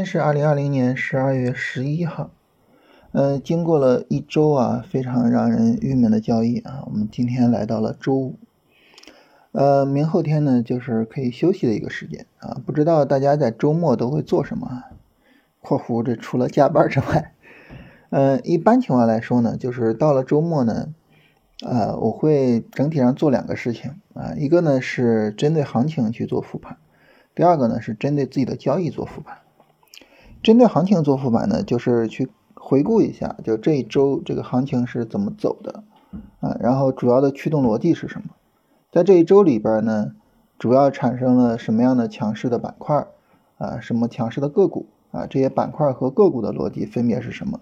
今天是二零二零年十二月十一号，呃，经过了一周啊，非常让人郁闷的交易啊，我们今天来到了周五，呃，明后天呢就是可以休息的一个时间啊，不知道大家在周末都会做什么？（括弧这除了加班之外，呃，一般情况来说呢，就是到了周末呢，呃，我会整体上做两个事情啊，一个呢是针对行情去做复盘。第二个呢是针对自己的交易做复盘，针对行情做复盘呢，就是去回顾一下，就这一周这个行情是怎么走的啊，然后主要的驱动逻辑是什么，在这一周里边呢，主要产生了什么样的强势的板块啊，什么强势的个股啊，这些板块和个股的逻辑分别是什么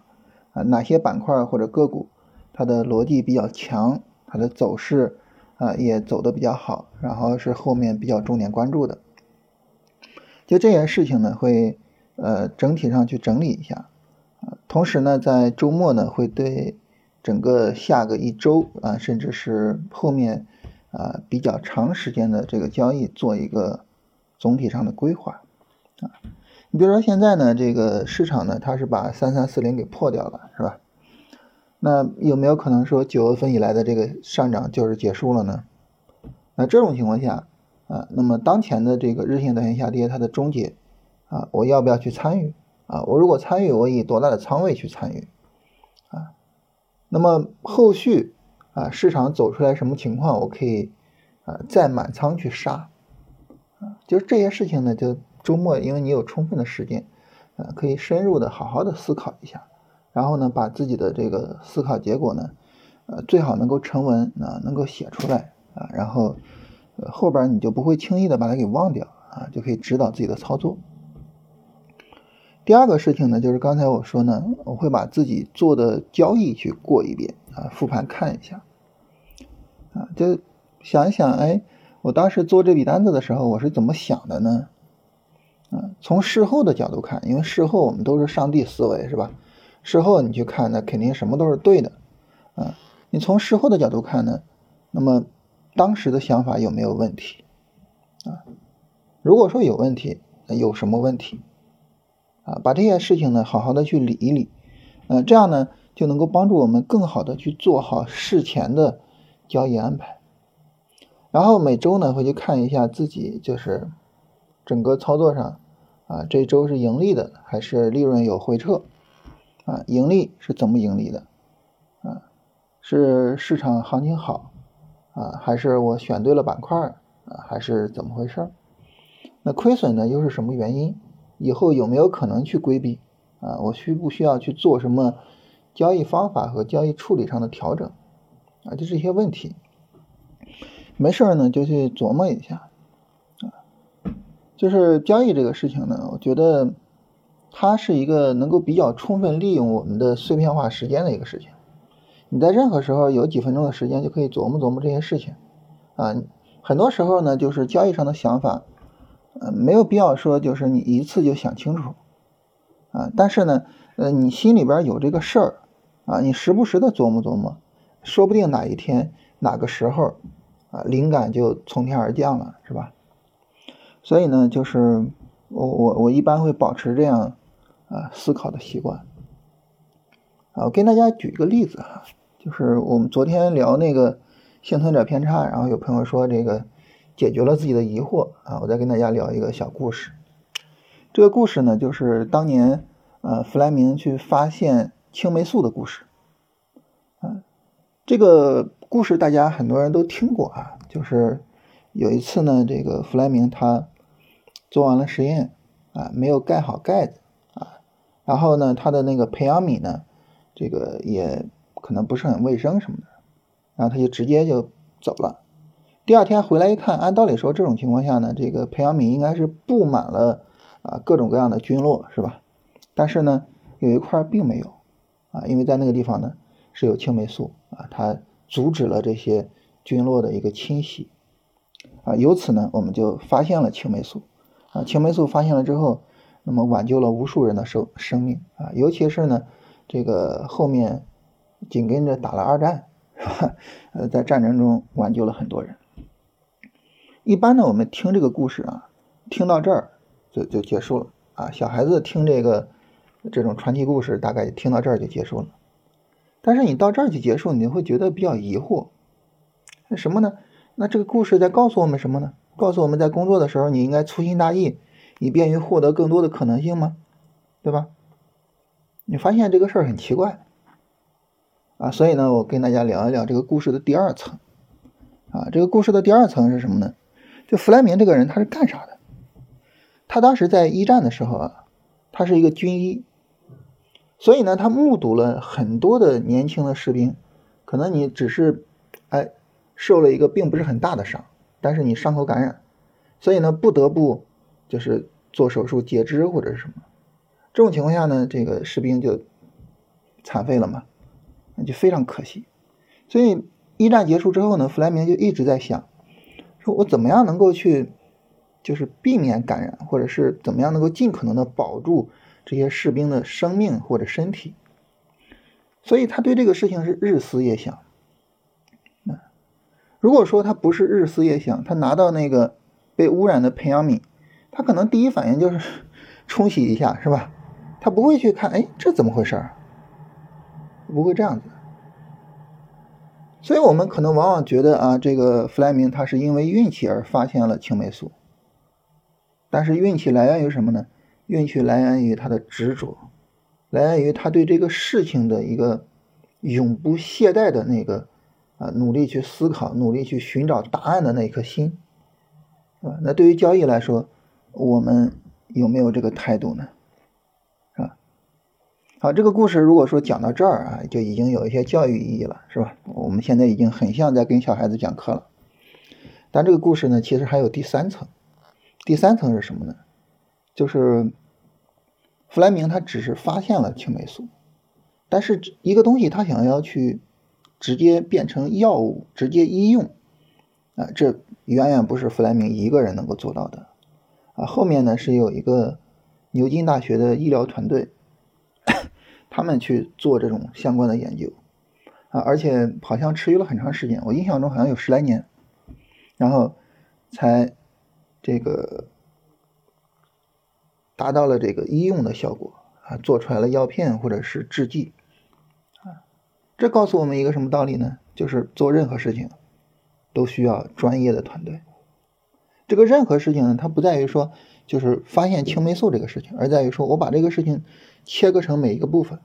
啊？哪些板块或者个股它的逻辑比较强，它的走势啊也走的比较好，然后是后面比较重点关注的。就这件事情呢，会呃整体上去整理一下啊，同时呢，在周末呢，会对整个下个一周啊，甚至是后面啊比较长时间的这个交易做一个总体上的规划啊。你比如说现在呢，这个市场呢，它是把三三四零给破掉了，是吧？那有没有可能说九月份以来的这个上涨就是结束了呢？那这种情况下。啊，那么当前的这个日线、短线下跌，它的终结，啊，我要不要去参与？啊，我如果参与，我以多大的仓位去参与？啊，那么后续啊，市场走出来什么情况，我可以啊再满仓去杀？啊，就是这些事情呢，就周末，因为你有充分的时间，啊，可以深入的好好的思考一下，然后呢，把自己的这个思考结果呢，呃，最好能够成文啊，能够写出来啊，然后。后边你就不会轻易的把它给忘掉啊，就可以指导自己的操作。第二个事情呢，就是刚才我说呢，我会把自己做的交易去过一遍啊，复盘看一下啊，就想一想，哎，我当时做这笔单子的时候，我是怎么想的呢？啊，从事后的角度看，因为事后我们都是上帝思维，是吧？事后你去看，那肯定什么都是对的啊。你从事后的角度看呢，那么。当时的想法有没有问题啊？如果说有问题，那有什么问题啊？把这些事情呢好好的去理一理，嗯，这样呢就能够帮助我们更好的去做好事前的交易安排。然后每周呢会去看一下自己就是整个操作上啊，这周是盈利的还是利润有回撤啊？盈利是怎么盈利的啊？是市场行情好？啊，还是我选对了板块啊，还是怎么回事？那亏损呢，又是什么原因？以后有没有可能去规避？啊，我需不需要去做什么交易方法和交易处理上的调整？啊，就这些问题，没事呢就去琢磨一下。啊，就是交易这个事情呢，我觉得它是一个能够比较充分利用我们的碎片化时间的一个事情。你在任何时候有几分钟的时间就可以琢磨琢磨这些事情，啊，很多时候呢就是交易上的想法，呃，没有必要说就是你一次就想清楚，啊，但是呢，呃，你心里边有这个事儿，啊，你时不时的琢磨琢磨，说不定哪一天哪个时候，啊，灵感就从天而降了，是吧？所以呢，就是我我我一般会保持这样啊思考的习惯，啊，我跟大家举一个例子哈。就是我们昨天聊那个幸存者偏差，然后有朋友说这个解决了自己的疑惑啊，我再跟大家聊一个小故事。这个故事呢，就是当年呃弗莱明去发现青霉素的故事。啊，这个故事大家很多人都听过啊，就是有一次呢，这个弗莱明他做完了实验啊，没有盖好盖子啊，然后呢，他的那个培养皿呢，这个也。可能不是很卫生什么的，然后他就直接就走了。第二天回来一看，按道理说这种情况下呢，这个培养皿应该是布满了啊各种各样的菌落，是吧？但是呢，有一块并没有啊，因为在那个地方呢是有青霉素啊，它阻止了这些菌落的一个侵袭啊。由此呢，我们就发现了青霉素啊。青霉素发现了之后，那么挽救了无数人的生生命啊，尤其是呢这个后面。紧跟着打了二战，是吧？呃，在战争中挽救了很多人。一般呢，我们听这个故事啊，听到这儿就就结束了啊，小孩子听这个这种传奇故事，大概听到这儿就结束了。但是你到这儿就结束，你会觉得比较疑惑，那什么呢？那这个故事在告诉我们什么呢？告诉我们在工作的时候，你应该粗心大意，以便于获得更多的可能性吗？对吧？你发现这个事儿很奇怪啊，所以呢，我跟大家聊一聊这个故事的第二层啊。这个故事的第二层是什么呢？就弗莱明这个人他是干啥的？他当时在一战的时候啊，他是一个军医，所以呢，他目睹了很多的年轻的士兵，可能你只是哎受了一个并不是很大的伤，但是你伤口感染，所以呢，不得不就是做手术截肢或者是什么。这种情况下呢，这个士兵就残废了嘛，那就非常可惜。所以一战结束之后呢，弗莱明就一直在想，我怎么样能够去。就是避免感染，或者是怎么样能够尽可能的保住这些士兵的生命或者身体，所以他对这个事情是日思夜想。如果说他不是日思夜想，他拿到那个被污染的培养皿，他可能第一反应就是 冲洗一下，是吧？他不会去看，哎，这怎么回事儿？不会这样子。所以我们可能往往觉得啊，这个弗莱明他是因为运气而发现了青霉素。但是运气来源于什么呢？运气来源于他的执着，来源于他对这个事情的一个永不懈怠的那个啊，努力去思考、努力去寻找答案的那一颗心，啊，那对于交易来说，我们有没有这个态度呢？好，这个故事如果说讲到这儿啊，就已经有一些教育意义了，是吧？我们现在已经很像在跟小孩子讲课了，但这个故事呢，其实还有第三层。第三层是什么呢？就是弗莱明他只是发现了青霉素，但是一个东西他想要去直接变成药物，直接医用啊，这远远不是弗莱明一个人能够做到的啊。后面呢是有一个牛津大学的医疗团队，他们去做这种相关的研究啊，而且好像持续了很长时间，我印象中好像有十来年，然后才。这个达到了这个医用的效果啊，做出来了药片或者是制剂啊，这告诉我们一个什么道理呢？就是做任何事情都需要专业的团队。这个任何事情呢，它不在于说就是发现青霉素这个事情，而在于说我把这个事情切割成每一个部分。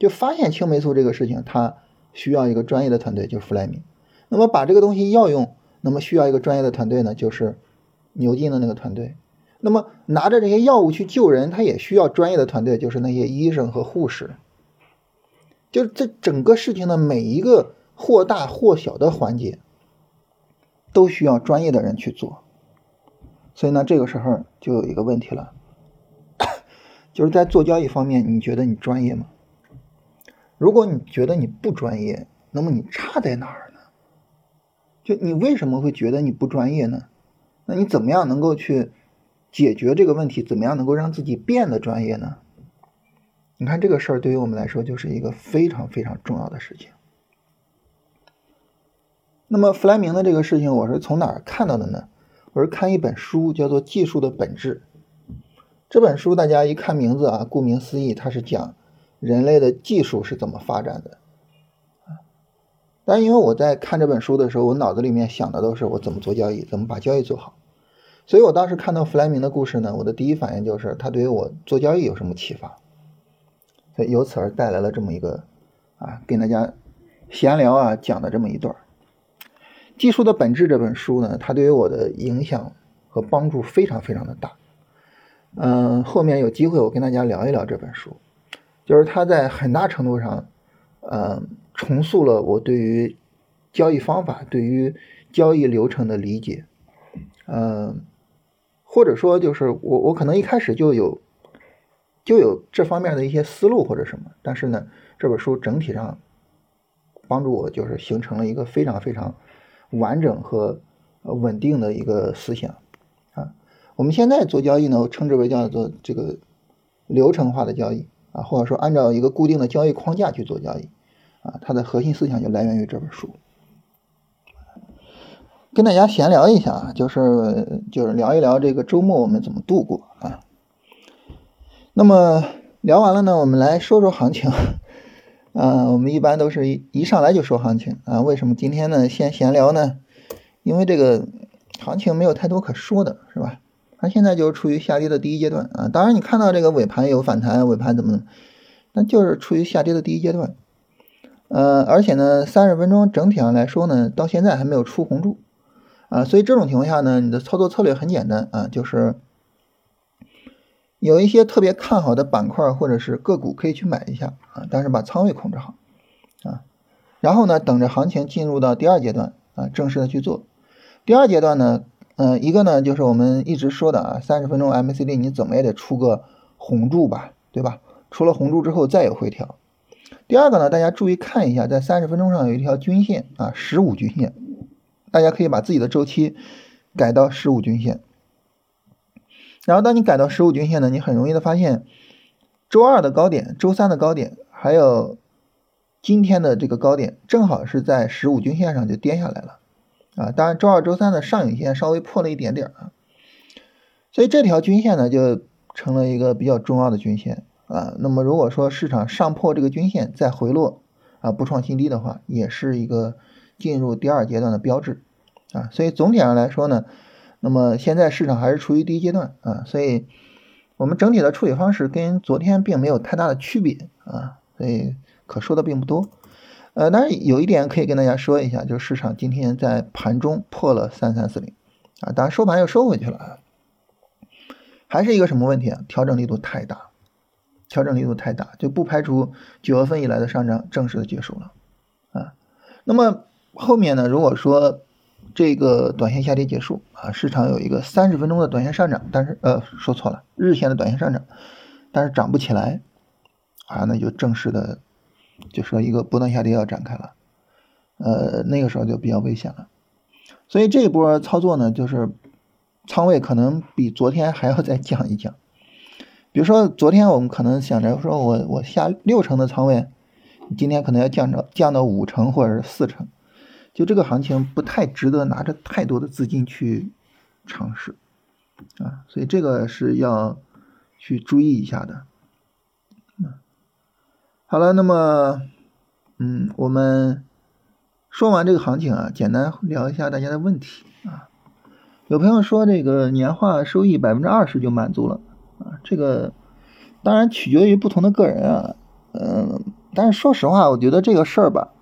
就发现青霉素这个事情，它需要一个专业的团队，就是弗莱明。那么把这个东西药用，那么需要一个专业的团队呢，就是。牛津的那个团队，那么拿着这些药物去救人，他也需要专业的团队，就是那些医生和护士。就这整个事情的每一个或大或小的环节，都需要专业的人去做。所以呢，这个时候就有一个问题了，就是在做交易方面，你觉得你专业吗？如果你觉得你不专业，那么你差在哪儿呢？就你为什么会觉得你不专业呢？那你怎么样能够去解决这个问题？怎么样能够让自己变得专业呢？你看这个事儿对于我们来说就是一个非常非常重要的事情。那么弗莱明的这个事情，我是从哪儿看到的呢？我是看一本书，叫做《技术的本质》。这本书大家一看名字啊，顾名思义，它是讲人类的技术是怎么发展的。但因为我在看这本书的时候，我脑子里面想的都是我怎么做交易，怎么把交易做好。所以我当时看到弗莱明的故事呢，我的第一反应就是他对于我做交易有什么启发，所以由此而带来了这么一个啊，跟大家闲聊啊讲的这么一段。技术的本质这本书呢，它对于我的影响和帮助非常非常的大。嗯，后面有机会我跟大家聊一聊这本书，就是它在很大程度上，嗯。重塑了我对于交易方法、对于交易流程的理解，嗯，或者说就是我我可能一开始就有就有这方面的一些思路或者什么，但是呢，这本书整体上帮助我就是形成了一个非常非常完整和稳定的一个思想啊。我们现在做交易呢，称之为叫做这个流程化的交易啊，或者说按照一个固定的交易框架去做交易。啊，它的核心思想就来源于这本书。跟大家闲聊一下啊，就是就是聊一聊这个周末我们怎么度过啊。那么聊完了呢，我们来说说行情。啊，我们一般都是一一上来就说行情啊。为什么今天呢先闲聊呢？因为这个行情没有太多可说的，是吧？它现在就是处于下跌的第一阶段啊。当然，你看到这个尾盘有反弹，尾盘怎么？那就是处于下跌的第一阶段。呃，而且呢，三十分钟整体上来说呢，到现在还没有出红柱啊。所以这种情况下呢，你的操作策略很简单啊，就是有一些特别看好的板块或者是个股可以去买一下啊，但是把仓位控制好啊。然后呢，等着行情进入到第二阶段啊，正式的去做。第二阶段呢，嗯，一个呢就是我们一直说的啊，三十分钟 MACD 你怎么也得出个红柱吧，对吧？出了红柱之后再有回调。第二个呢，大家注意看一下，在三十分钟上有一条均线啊，十五均线，大家可以把自己的周期改到十五均线。然后当你改到十五均线呢，你很容易的发现，周二的高点、周三的高点，还有今天的这个高点，正好是在十五均线上就跌下来了。啊，当然周二、周三的上影线稍微破了一点点啊，所以这条均线呢就成了一个比较重要的均线啊。那么如果说市场上破这个均线再回落啊，不创新低的话，也是一个进入第二阶段的标志啊。所以总体上来说呢，那么现在市场还是处于第一阶段啊，所以我们整体的处理方式跟昨天并没有太大的区别啊，所以可说的并不多。呃，但是有一点可以跟大家说一下，就是市场今天在盘中破了三三四零，啊，当然收盘又收回去了，还是一个什么问题啊？调整力度太大，调整力度太大，就不排除九月份以来的上涨正式的结束了，啊，那么后面呢？如果说这个短线下跌结束啊，市场有一个三十分钟的短线上涨，但是呃说错了，日线的短线上涨，但是涨不起来，啊，那就正式的。就说一个波段下跌要展开了，呃，那个时候就比较危险了。所以这一波操作呢，就是仓位可能比昨天还要再降一降。比如说昨天我们可能想着说我我下六成的仓位，今天可能要降到降到五成或者是四成，就这个行情不太值得拿着太多的资金去尝试啊，所以这个是要去注意一下的。嗯好了，那么，嗯，我们说完这个行情啊，简单聊一下大家的问题啊。有朋友说这个年化收益百分之二十就满足了啊，这个当然取决于不同的个人啊，嗯，但是说实话，我觉得这个事儿吧，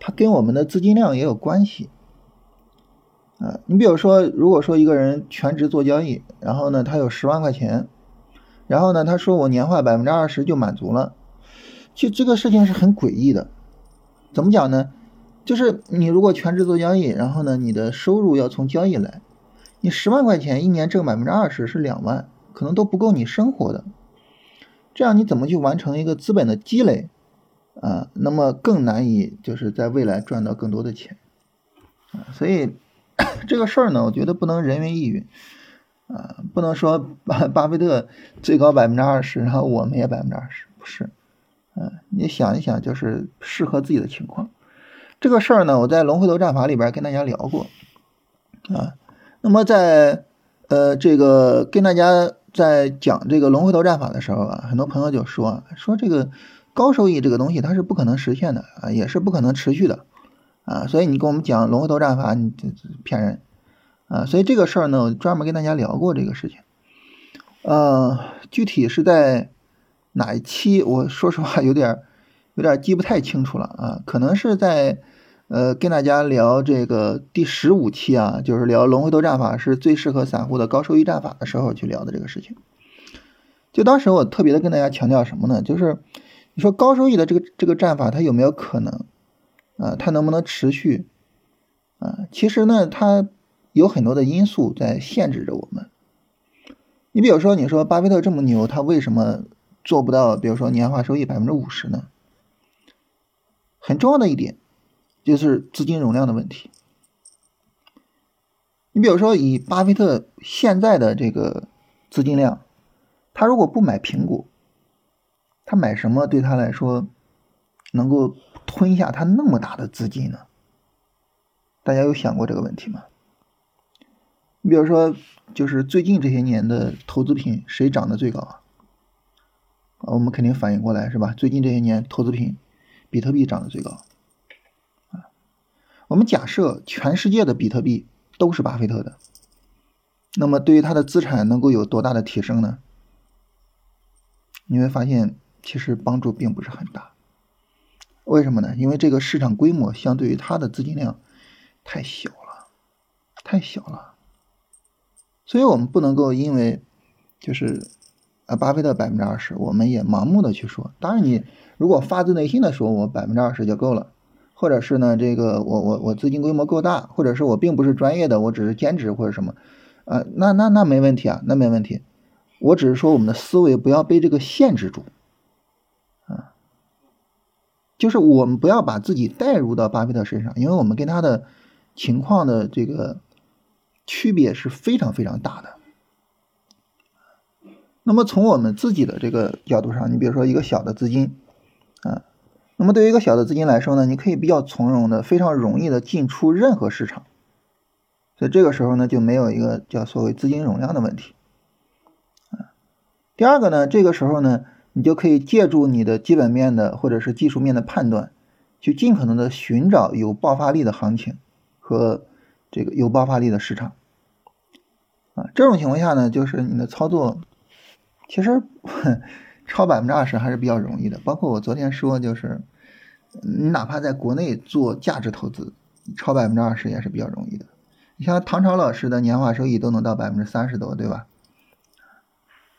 它跟我们的资金量也有关系啊。你比如说，如果说一个人全职做交易，然后呢，他有十万块钱，然后呢，他说我年化百分之二十就满足了。就这个事情是很诡异的，怎么讲呢？就是你如果全职做交易，然后呢，你的收入要从交易来，你十万块钱一年挣百分之二十是两万，可能都不够你生活的。这样你怎么去完成一个资本的积累啊？那么更难以就是在未来赚到更多的钱啊。所以 这个事儿呢，我觉得不能人云亦云啊，不能说巴巴菲特最高百分之二十，然后我们也百分之二十，不是。嗯，你想一想，就是适合自己的情况。这个事儿呢，我在龙回头战法里边跟大家聊过啊。那么在呃这个跟大家在讲这个龙回头战法的时候啊，很多朋友就说说这个高收益这个东西它是不可能实现的啊，也是不可能持续的啊。所以你跟我们讲龙回头战法，你骗人啊。所以这个事儿呢，我专门跟大家聊过这个事情。呃，具体是在。哪一期？我说实话有点有点记不太清楚了啊，可能是在呃跟大家聊这个第十五期啊，就是聊龙回头战法是最适合散户的高收益战法的时候去聊的这个事情。就当时我特别的跟大家强调什么呢？就是你说高收益的这个这个战法它有没有可能啊？它能不能持续啊？其实呢，它有很多的因素在限制着我们。你比如说，你说巴菲特这么牛，他为什么？做不到，比如说年化收益百分之五十呢？很重要的一点就是资金容量的问题。你比如说，以巴菲特现在的这个资金量，他如果不买苹果，他买什么对他来说能够吞下他那么大的资金呢？大家有想过这个问题吗？你比如说，就是最近这些年的投资品谁涨得最高啊？我们肯定反应过来是吧？最近这些年，投资品，比特币涨得最高，啊，我们假设全世界的比特币都是巴菲特的，那么对于他的资产能够有多大的提升呢？你会发现，其实帮助并不是很大。为什么呢？因为这个市场规模相对于它的资金量太小了，太小了，所以我们不能够因为就是。啊，巴菲特百分之二十，我们也盲目的去说。当然，你如果发自内心的说，我百分之二十就够了，或者是呢，这个我我我资金规模够大，或者是我并不是专业的，我只是兼职或者什么，啊，那那那没问题啊，那没问题。我只是说我们的思维不要被这个限制住，就是我们不要把自己带入到巴菲特身上，因为我们跟他的情况的这个区别是非常非常大的。那么从我们自己的这个角度上，你比如说一个小的资金，啊，那么对于一个小的资金来说呢，你可以比较从容的、非常容易的进出任何市场，所以这个时候呢就没有一个叫所谓资金容量的问题，啊，第二个呢，这个时候呢，你就可以借助你的基本面的或者是技术面的判断，去尽可能的寻找有爆发力的行情和这个有爆发力的市场，啊，这种情况下呢，就是你的操作。其实 超百分之二十还是比较容易的，包括我昨天说，就是你哪怕在国内做价值投资，超百分之二十也是比较容易的。你像唐朝老师的年化收益都能到百分之三十多，对吧？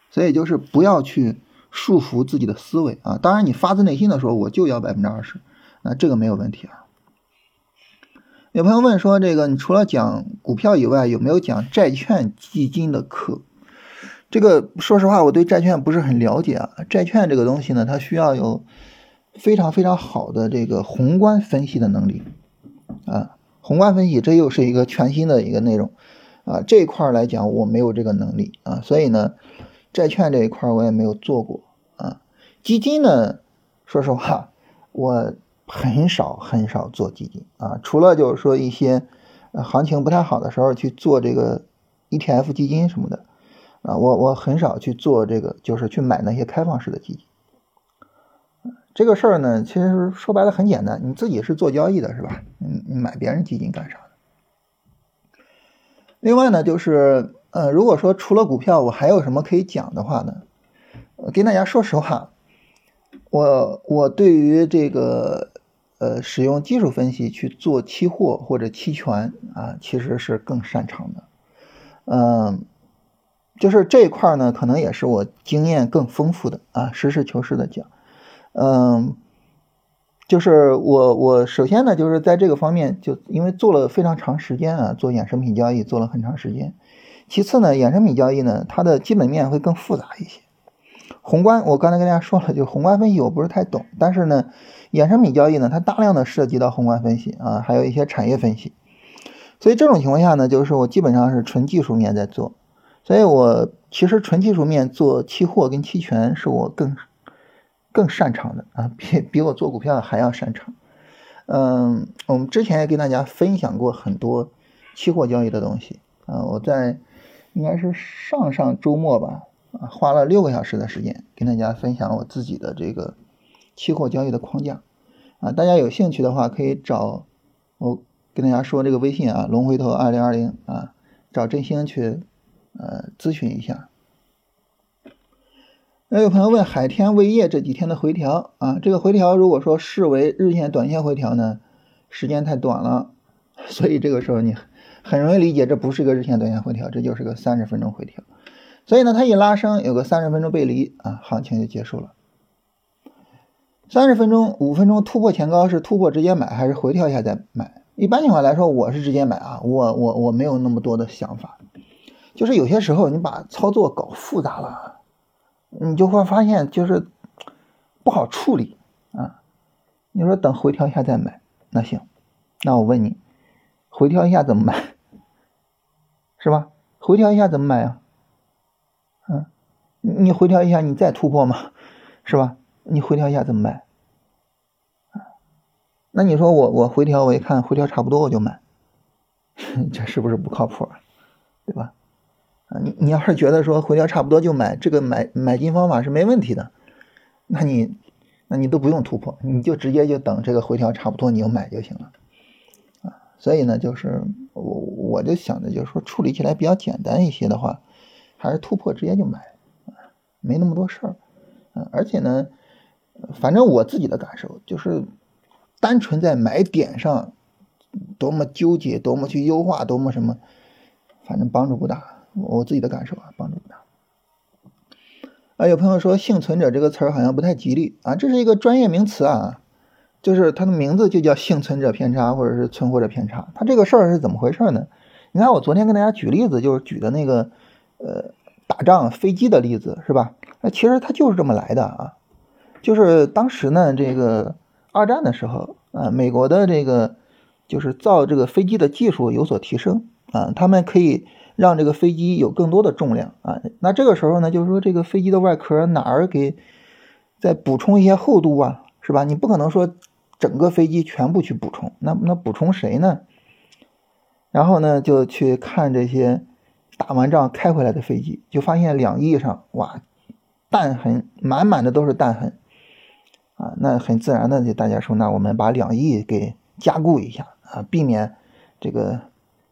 所以就是不要去束缚自己的思维啊。当然，你发自内心的说我就要百分之二十，那这个没有问题啊。有朋友问说，这个你除了讲股票以外，有没有讲债券基金的课？这个说实话，我对债券不是很了解啊。债券这个东西呢，它需要有非常非常好的这个宏观分析的能力啊。宏观分析这又是一个全新的一个内容啊。这一块来讲，我没有这个能力啊，所以呢，债券这一块我也没有做过啊。基金呢，说实话，我很少很少做基金啊，除了就是说一些行情不太好的时候去做这个 ETF 基金什么的。啊，我我很少去做这个，就是去买那些开放式的基金。这个事儿呢，其实说白了很简单，你自己是做交易的，是吧？你你买别人基金干啥的？另外呢，就是呃，如果说除了股票，我还有什么可以讲的话呢？跟大家说实话，我我对于这个呃使用技术分析去做期货或者期权啊，其实是更擅长的，嗯。就是这一块呢，可能也是我经验更丰富的啊。实事求是的讲，嗯，就是我我首先呢，就是在这个方面，就因为做了非常长时间啊，做衍生品交易做了很长时间。其次呢，衍生品交易呢，它的基本面会更复杂一些。宏观，我刚才跟大家说了，就宏观分析我不是太懂，但是呢，衍生品交易呢，它大量的涉及到宏观分析啊，还有一些产业分析。所以这种情况下呢，就是我基本上是纯技术面在做。所以，我其实纯技术面做期货跟期权是我更更擅长的啊，比比我做股票还要擅长。嗯，我们之前也跟大家分享过很多期货交易的东西啊，我在应该是上上周末吧，啊，花了六个小时的时间跟大家分享我自己的这个期货交易的框架啊，大家有兴趣的话可以找我跟大家说这个微信啊，龙回头二零二零啊，找振兴去。呃，咨询一下。那有朋友问海天味业这几天的回调啊，这个回调如果说视为日线、短线回调呢，时间太短了，所以这个时候你很容易理解，这不是一个日线、短线回调，这就是个三十分钟回调。所以呢，它一拉升，有个三十分钟背离啊，行情就结束了。三十分钟、五分钟突破前高是突破直接买，还是回调一下再买？一般情况来说，我是直接买啊，我我我没有那么多的想法。就是有些时候你把操作搞复杂了，你就会发现就是不好处理啊。你说等回调一下再买，那行，那我问你，回调一下怎么买？是吧？回调一下怎么买啊？嗯，你回调一下你再突破嘛，是吧？你回调一下怎么买？那你说我我回调我一看回调差不多我就买，这是不是不靠谱？对吧？啊，你你要是觉得说回调差不多就买，这个买买进方法是没问题的，那你那你都不用突破，你就直接就等这个回调差不多，你就买就行了。所以呢，就是我我就想着，就是说处理起来比较简单一些的话，还是突破直接就买，没那么多事儿啊。而且呢，反正我自己的感受就是，单纯在买点上多么纠结，多么去优化，多么什么，反正帮助不大。我自己的感受啊，帮助不大。啊，有朋友说“幸存者”这个词儿好像不太吉利啊，这是一个专业名词啊，就是它的名字就叫幸存者偏差或者是存活者偏差。它这个事儿是怎么回事呢？你看我昨天跟大家举例子，就是举的那个呃打仗飞机的例子是吧？那其实它就是这么来的啊，就是当时呢这个二战的时候啊，美国的这个就是造这个飞机的技术有所提升啊，他们可以。让这个飞机有更多的重量啊，那这个时候呢，就是说这个飞机的外壳哪儿给再补充一些厚度啊，是吧？你不可能说整个飞机全部去补充，那那补充谁呢？然后呢，就去看这些打完仗开回来的飞机，就发现两翼上哇，弹痕满满的都是弹痕啊，那很自然的就大家说，那我们把两翼给加固一下啊，避免这个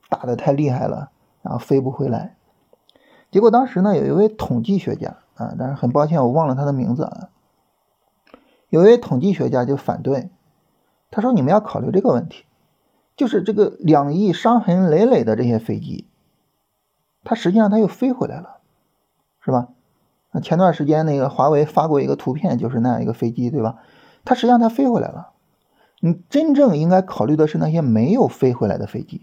打的太厉害了。然后飞不回来，结果当时呢，有一位统计学家啊，但是很抱歉，我忘了他的名字啊。有一位统计学家就反对，他说：“你们要考虑这个问题，就是这个两翼伤痕累累的这些飞机，它实际上它又飞回来了，是吧？那前段时间那个华为发过一个图片，就是那样一个飞机，对吧？它实际上它飞回来了。你真正应该考虑的是那些没有飞回来的飞机，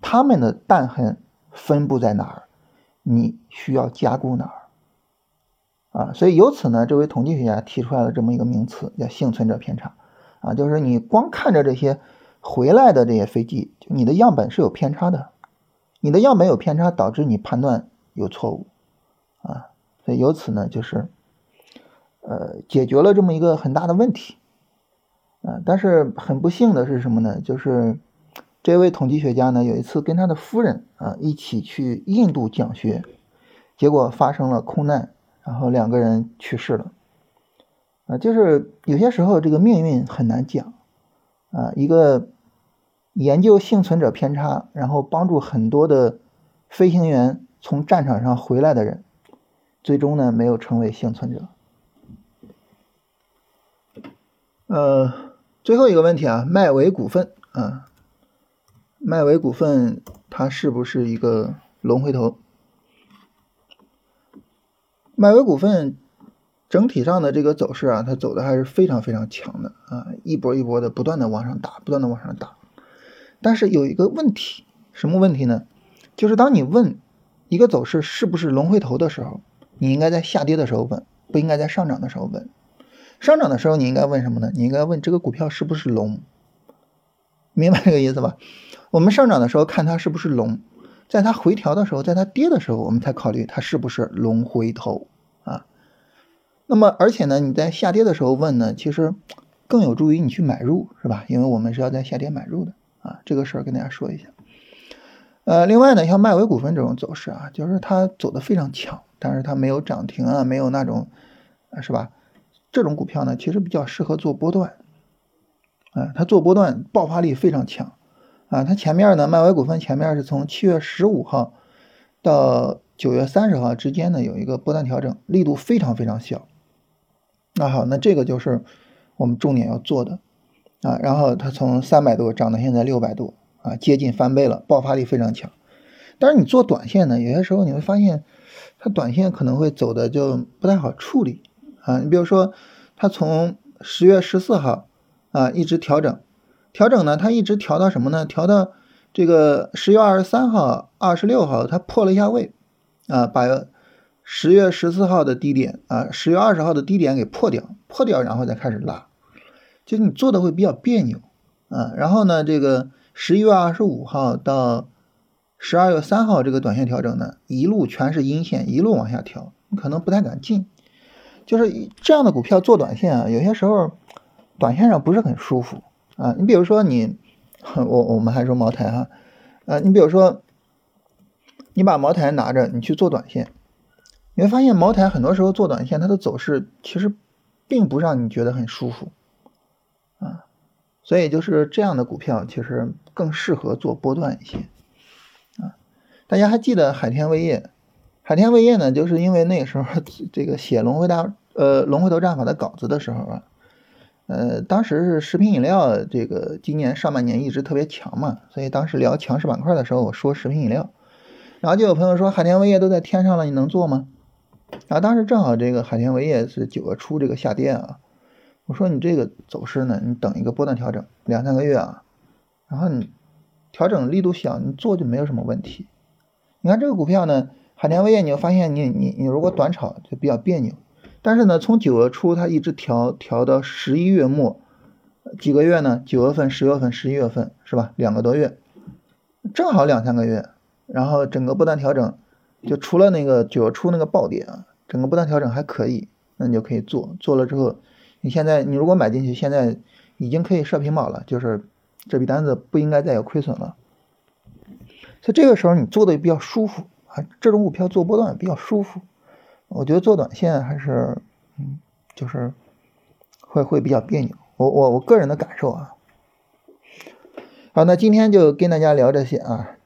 它们的弹痕。”分布在哪儿？你需要加固哪儿？啊，所以由此呢，这位统计学家提出来了这么一个名词，叫幸存者偏差。啊，就是你光看着这些回来的这些飞机，就你的样本是有偏差的，你的样本有偏差，导致你判断有错误。啊，所以由此呢，就是呃，解决了这么一个很大的问题。啊，但是很不幸的是什么呢？就是。这位统计学家呢，有一次跟他的夫人啊一起去印度讲学，结果发生了空难，然后两个人去世了。啊，就是有些时候这个命运很难讲啊。一个研究幸存者偏差，然后帮助很多的飞行员从战场上回来的人，最终呢没有成为幸存者。呃，最后一个问题啊，迈维股份啊。迈维股份它是不是一个龙回头？迈维股份整体上的这个走势啊，它走的还是非常非常强的啊，一波一波的不断的往上打，不断的往上打。但是有一个问题，什么问题呢？就是当你问一个走势是不是龙回头的时候，你应该在下跌的时候问，不应该在上涨的时候问。上涨的时候你应该问什么呢？你应该问这个股票是不是龙？明白这个意思吧？我们上涨的时候看它是不是龙，在它回调的时候，在它跌的时候，我们才考虑它是不是龙回头。那么，而且呢，你在下跌的时候问呢，其实更有助于你去买入，是吧？因为我们是要在下跌买入的啊。这个事儿跟大家说一下。呃，另外呢，像迈维股份这种走势啊，就是它走的非常强，但是它没有涨停啊，没有那种，是吧？这种股票呢，其实比较适合做波段，啊，它做波段爆发力非常强。啊，它前面呢，迈威股份前面是从七月十五号到九月三十号之间呢，有一个波段调整，力度非常非常小。那好，那这个就是我们重点要做的啊。然后它从三百多涨到现在六百多啊，接近翻倍了，爆发力非常强。但是你做短线呢，有些时候你会发现，它短线可能会走的就不太好处理啊。你比如说，它从十月十四号啊一直调整。调整呢，它一直调到什么呢？调到这个十月二十三号、二十六号，它破了一下位，啊，把十月十四号的低点啊，十月二十号的低点给破掉，破掉，然后再开始拉，就你做的会比较别扭啊。然后呢，这个十一月二十五号到十二月三号这个短线调整呢，一路全是阴线，一路往下调，你可能不太敢进。就是这样的股票做短线啊，有些时候短线上不是很舒服。啊，你比如说你，我我们还说茅台哈，啊，你比如说，你把茅台拿着，你去做短线，你会发现茅台很多时候做短线，它的走势其实并不让你觉得很舒服啊，所以就是这样的股票其实更适合做波段一些啊。大家还记得海天味业？海天味业呢，就是因为那个时候 这个写龙回大呃龙回头战法的稿子的时候啊，呃，当时是食品饮料这个今年上半年一直特别强嘛，所以当时聊强势板块的时候，我说食品饮料，然后就有朋友说海天味业都在天上了，你能做吗？啊，当时正好这个海天味业是九月初这个下跌啊，我说你这个走势呢，你等一个波段调整两三个月啊，然后你调整力度小，你做就没有什么问题。你看这个股票呢。海天味业，你会发现你你你如果短炒就比较别扭，但是呢，从九月初它一直调调到十一月末，几个月呢？九月份、十月份、十一月份是吧？两个多月，正好两三个月。然后整个波段调整，就除了那个九月初那个暴跌啊，整个波段调整还可以，那你就可以做。做了之后，你现在你如果买进去，现在已经可以设平保了，就是这笔单子不应该再有亏损了。所以这个时候你做的比较舒服啊。这种股票做波段比较舒服，我觉得做短线还是，嗯，就是会会比较别扭。我我我个人的感受啊。好，那今天就跟大家聊这些啊，